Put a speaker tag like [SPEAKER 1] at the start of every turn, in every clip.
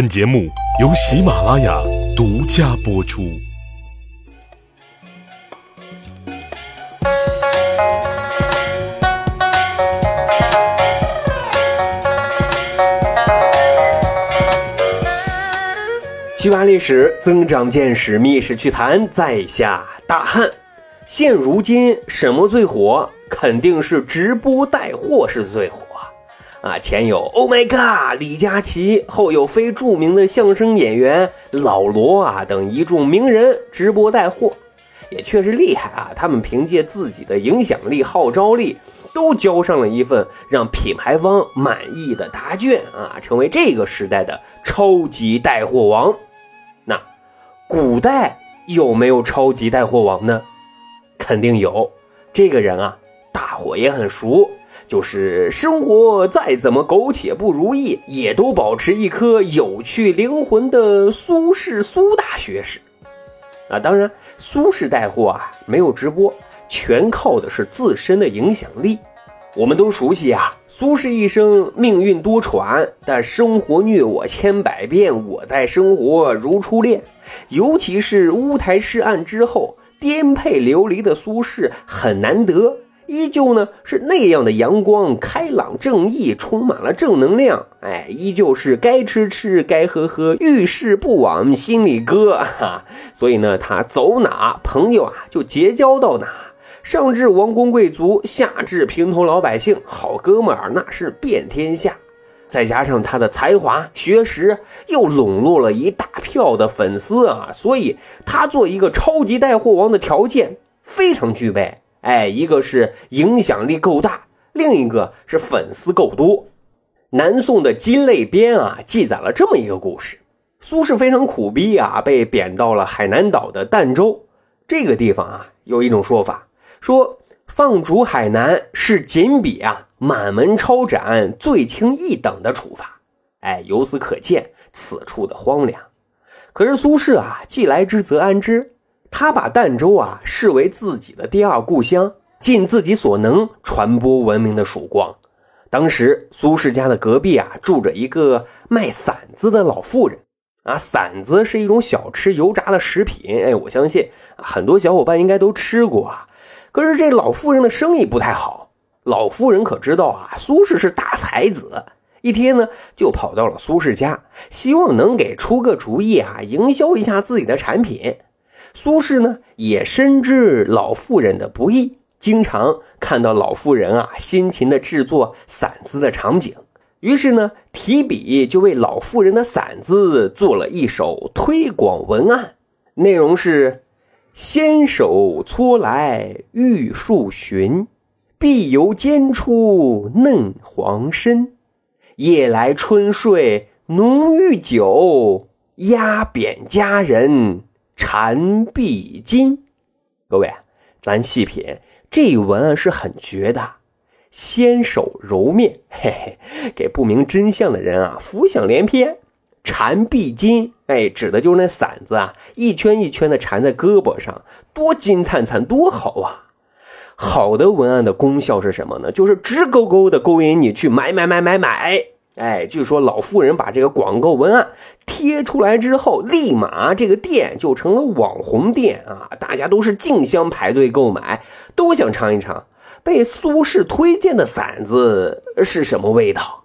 [SPEAKER 1] 本节目由喜马拉雅独家播出。
[SPEAKER 2] 趣扒历史，增长见识，密室趣谈，在下大汉。现如今什么最火？肯定是直播带货是最火啊！前有 Oh my God 李佳琦，后有非著名的相声演员老罗啊等一众名人直播带货，也确实厉害啊！他们凭借自己的影响力、号召力，都交上了一份让品牌方满意的答卷啊，成为这个时代的超级带货王。那古代有没有超级带货王呢？肯定有。这个人啊，大伙也很熟，就是生活再怎么苟且不如意，也都保持一颗有趣灵魂的苏轼苏大学士。啊，当然，苏轼带货啊，没有直播，全靠的是自身的影响力。我们都熟悉啊，苏轼一生命运多舛，但生活虐我千百遍，我待生活如初恋。尤其是乌台诗案之后，颠沛流离的苏轼很难得，依旧呢是那样的阳光开朗正义，充满了正能量。哎，依旧是该吃吃，该喝喝，遇事不往心里搁。哈，所以呢，他走哪朋友啊就结交到哪。上至王公贵族，下至平头老百姓，好哥们儿那是遍天下。再加上他的才华、学识，又笼络了一大票的粉丝啊，所以他做一个超级带货王的条件非常具备。哎，一个是影响力够大，另一个是粉丝够多。南宋的《金类编》啊，记载了这么一个故事：苏轼非常苦逼啊，被贬到了海南岛的儋州这个地方啊，有一种说法。说放逐海南是仅比啊满门抄斩罪轻一等的处罚，哎，由此可见此处的荒凉。可是苏轼啊，既来之则安之，他把儋州啊视为自己的第二故乡，尽自己所能传播文明的曙光。当时苏轼家的隔壁啊住着一个卖馓子的老妇人啊，馓子是一种小吃油炸的食品，哎，我相信很多小伙伴应该都吃过啊。可是这老妇人的生意不太好，老妇人可知道啊，苏轼是大才子，一天呢就跑到了苏轼家，希望能给出个主意啊，营销一下自己的产品。苏轼呢也深知老妇人的不易，经常看到老妇人啊辛勤的制作馓子的场景，于是呢提笔就为老妇人的馓子做了一首推广文案，内容是。纤手搓来玉树寻，碧油煎出嫩黄身。夜来春睡浓郁酒，压扁佳人缠臂巾。各位，咱细品，这文案是很绝的。纤手揉面，嘿嘿，给不明真相的人啊，浮想联翩。缠臂巾，哎，指的就是那馓子啊，一圈一圈的缠在胳膊上，多金灿灿，多好啊！好的文案的功效是什么呢？就是直勾勾的勾引你去买买买买买。哎，据说老妇人把这个广告文案贴出来之后，立马这个店就成了网红店啊！大家都是竞相排队购买，都想尝一尝被苏轼推荐的馓子是什么味道。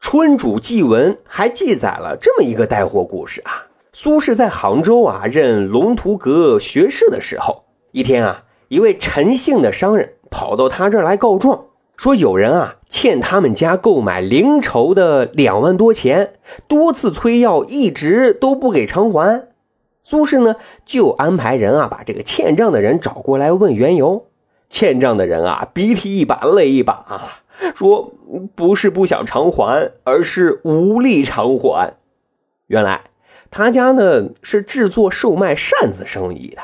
[SPEAKER 2] 《春主祭文》还记载了这么一个带货故事啊。苏轼在杭州啊任龙图阁学士的时候，一天啊，一位陈姓的商人跑到他这儿来告状，说有人啊欠他们家购买灵绸的两万多钱，多次催要，一直都不给偿还。苏轼呢就安排人啊把这个欠账的人找过来问缘由。欠账的人啊鼻涕一把泪一把啊。说不是不想偿还，而是无力偿还。原来他家呢是制作售卖扇子生意的，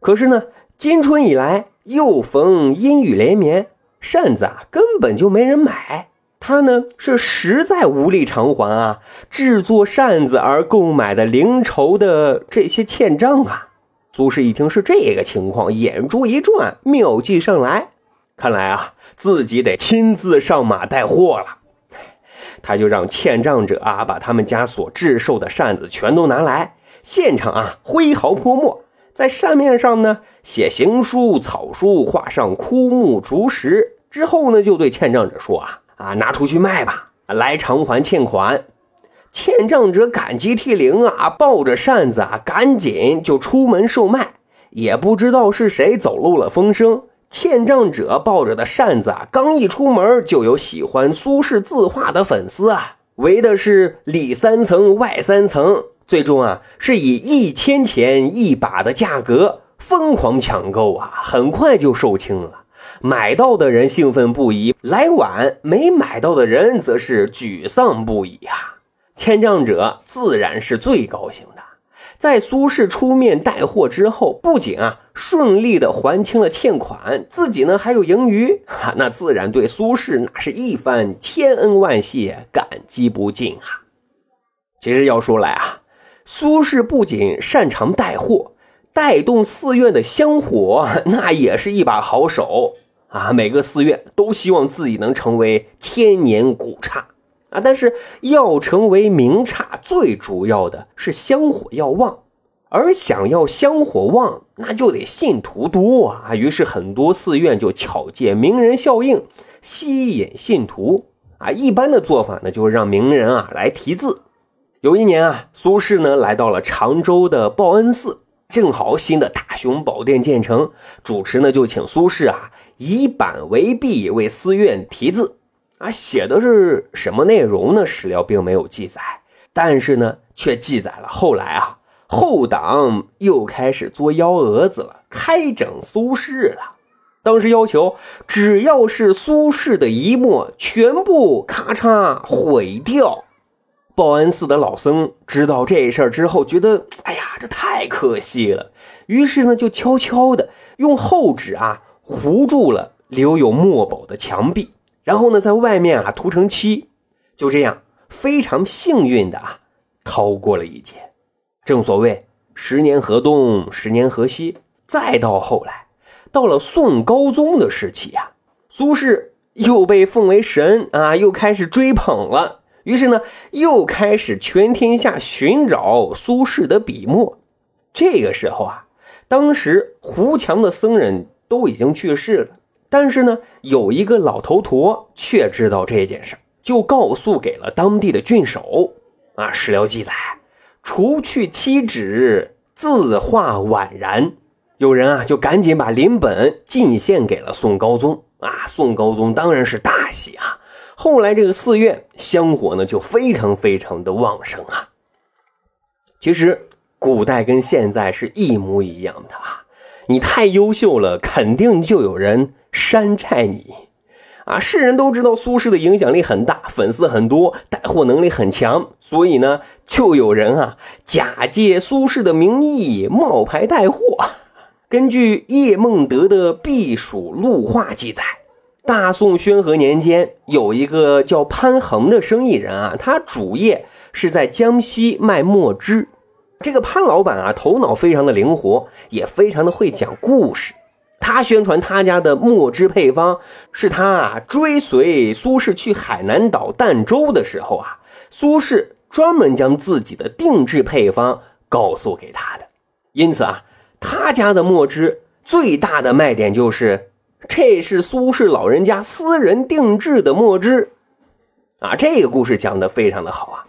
[SPEAKER 2] 可是呢今春以来又逢阴雨连绵，扇子啊根本就没人买。他呢是实在无力偿还啊，制作扇子而购买的零筹的这些欠账啊。苏轼一听是这个情况，眼珠一转，妙计上来。看来啊，自己得亲自上马带货了。他就让欠账者啊把他们家所制售的扇子全都拿来，现场啊挥毫泼墨，在扇面上呢写行书、草书，画上枯木、竹石，之后呢就对欠账者说啊啊拿出去卖吧，来偿还欠款。欠账者感激涕零啊，抱着扇子啊，赶紧就出门售卖。也不知道是谁走漏了风声，欠账者抱着的扇子啊，刚一出门，就有喜欢苏轼字画的粉丝啊，围的是里三层外三层，最终啊，是以一千钱一把的价格疯狂抢购啊，很快就售罄了。买到的人兴奋不已，来晚没买到的人则是沮丧不已啊。欠账者自然是最高兴的，在苏轼出面带货之后，不仅啊顺利的还清了欠款，自己呢还有盈余，哈，那自然对苏轼那是一番千恩万谢，感激不尽啊。其实要说来啊，苏轼不仅擅长带货，带动寺院的香火，那也是一把好手啊。每个寺院都希望自己能成为千年古刹。啊，但是要成为名刹，最主要的是香火要旺，而想要香火旺，那就得信徒多啊。于是很多寺院就巧借名人效应，吸引信徒啊。一般的做法呢，就是让名人啊来题字。有一年啊，苏轼呢来到了常州的报恩寺，正好新的大雄宝殿建成，主持呢就请苏轼啊以板为壁，为寺院题字。啊，写的是什么内容呢？史料并没有记载，但是呢，却记载了后来啊，后党又开始作幺蛾子了，开整苏轼了。当时要求，只要是苏轼的一墨，全部咔嚓毁掉。报恩寺的老僧知道这事儿之后，觉得哎呀，这太可惜了，于是呢，就悄悄的用厚纸啊糊住了留有墨宝的墙壁。然后呢，在外面啊涂成漆，就这样非常幸运的啊逃过了一劫。正所谓十年河东，十年河西。再到后来，到了宋高宗的时期呀，苏轼又被奉为神啊，又开始追捧了。于是呢，又开始全天下寻找苏轼的笔墨。这个时候啊，当时胡墙的僧人都已经去世了。但是呢，有一个老头陀却知道这件事就告诉给了当地的郡守。啊，史料记载，除去七纸，字画宛然。有人啊，就赶紧把林本进献给了宋高宗。啊，宋高宗当然是大喜啊。后来这个寺院香火呢，就非常非常的旺盛啊。其实，古代跟现在是一模一样的啊。你太优秀了，肯定就有人。山寨你，啊！世人都知道苏轼的影响力很大，粉丝很多，带货能力很强，所以呢，就有人啊假借苏轼的名义冒牌带货。根据叶梦得的《避暑录话》记载，大宋宣和年间，有一个叫潘衡的生意人啊，他主业是在江西卖墨汁。这个潘老板啊，头脑非常的灵活，也非常的会讲故事。他宣传他家的墨汁配方，是他啊追随苏轼去海南岛儋州的时候啊，苏轼专门将自己的定制配方告诉给他的。因此啊，他家的墨汁最大的卖点就是，这是苏轼老人家私人定制的墨汁。啊，这个故事讲的非常的好啊。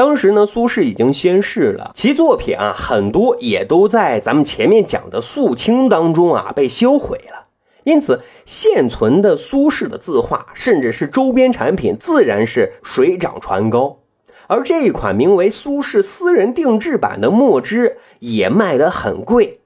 [SPEAKER 2] 当时呢，苏轼已经仙逝了，其作品啊很多也都在咱们前面讲的肃清当中啊被销毁了。因此，现存的苏轼的字画，甚至是周边产品，自然是水涨船高。而这一款名为苏轼私人定制版的墨汁也卖得很贵。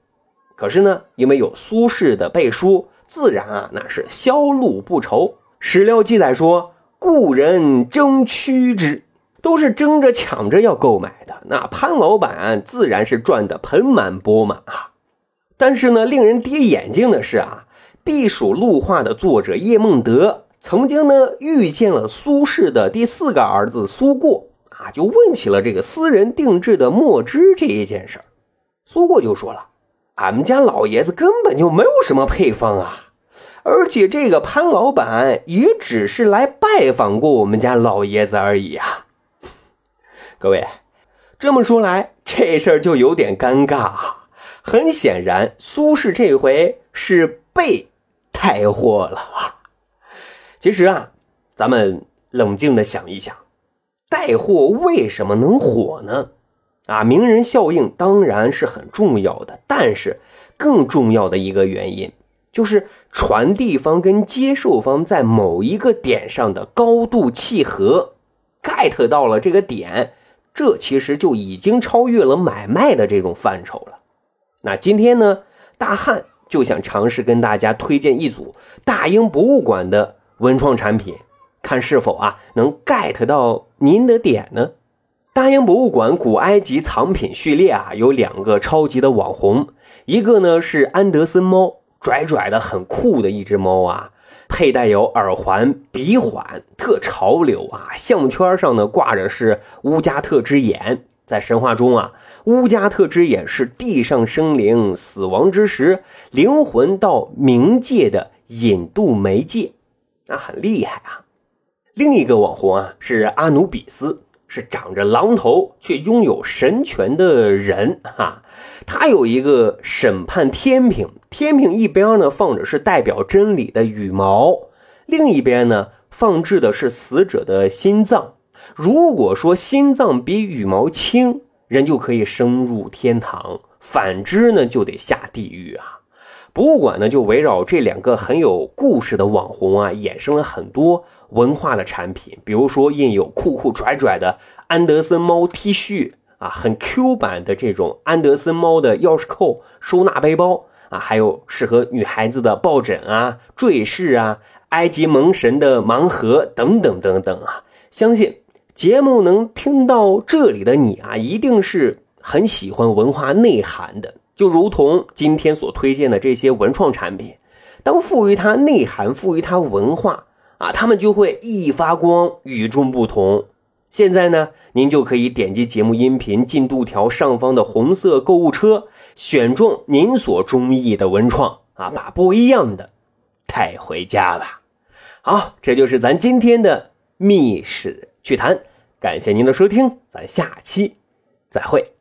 [SPEAKER 2] 可是呢，因为有苏轼的背书，自然啊那是销路不愁。史料记载说，故人争趋之。都是争着抢着要购买的，那潘老板自然是赚得盆满钵满啊。但是呢，令人跌眼镜的是啊，避暑录画的作者叶梦得曾经呢遇见了苏轼的第四个儿子苏过啊，就问起了这个私人定制的墨汁这一件事苏过就说了：“俺们家老爷子根本就没有什么配方啊，而且这个潘老板也只是来拜访过我们家老爷子而已啊。各位，这么说来，这事儿就有点尴尬啊。很显然，苏轼这回是被带货了啊。其实啊，咱们冷静的想一想，带货为什么能火呢？啊，名人效应当然是很重要的，但是更重要的一个原因就是传递方跟接受方在某一个点上的高度契合，get 到了这个点，这其实就已经超越了买卖的这种范畴了。那今天呢，大汉就想尝试跟大家推荐一组大英博物馆的文创产品，看是否啊能 get 到您的点呢？大英博物馆古埃及藏品序列啊有两个超级的网红，一个呢是安德森猫，拽拽的很酷的一只猫啊，佩戴有耳环、鼻环，特潮流啊，项圈上呢挂着是乌加特之眼。在神话中啊，乌加特之眼是地上生灵死亡之时，灵魂到冥界的引渡媒介，那很厉害啊。另一个网红啊是阿努比斯，是长着狼头却拥有神权的人哈。他有一个审判天平，天平一边呢放着是代表真理的羽毛，另一边呢放置的是死者的心脏。如果说心脏比羽毛轻，人就可以升入天堂；反之呢，就得下地狱啊！博物馆呢，就围绕这两个很有故事的网红啊，衍生了很多文化的产品，比如说印有酷酷拽拽的安德森猫 T 恤啊，很 Q 版的这种安德森猫的钥匙扣收纳背包啊，还有适合女孩子的抱枕啊、坠饰啊、埃及蒙神的盲盒等等等等啊，相信。节目能听到这里的你啊，一定是很喜欢文化内涵的，就如同今天所推荐的这些文创产品，当赋予它内涵、赋予它文化啊，他们就会熠熠发光、与众不同。现在呢，您就可以点击节目音频进度条上方的红色购物车，选中您所中意的文创啊，把不一样的带回家吧。好，这就是咱今天的密室。趣谈，感谢您的收听，咱下期再会。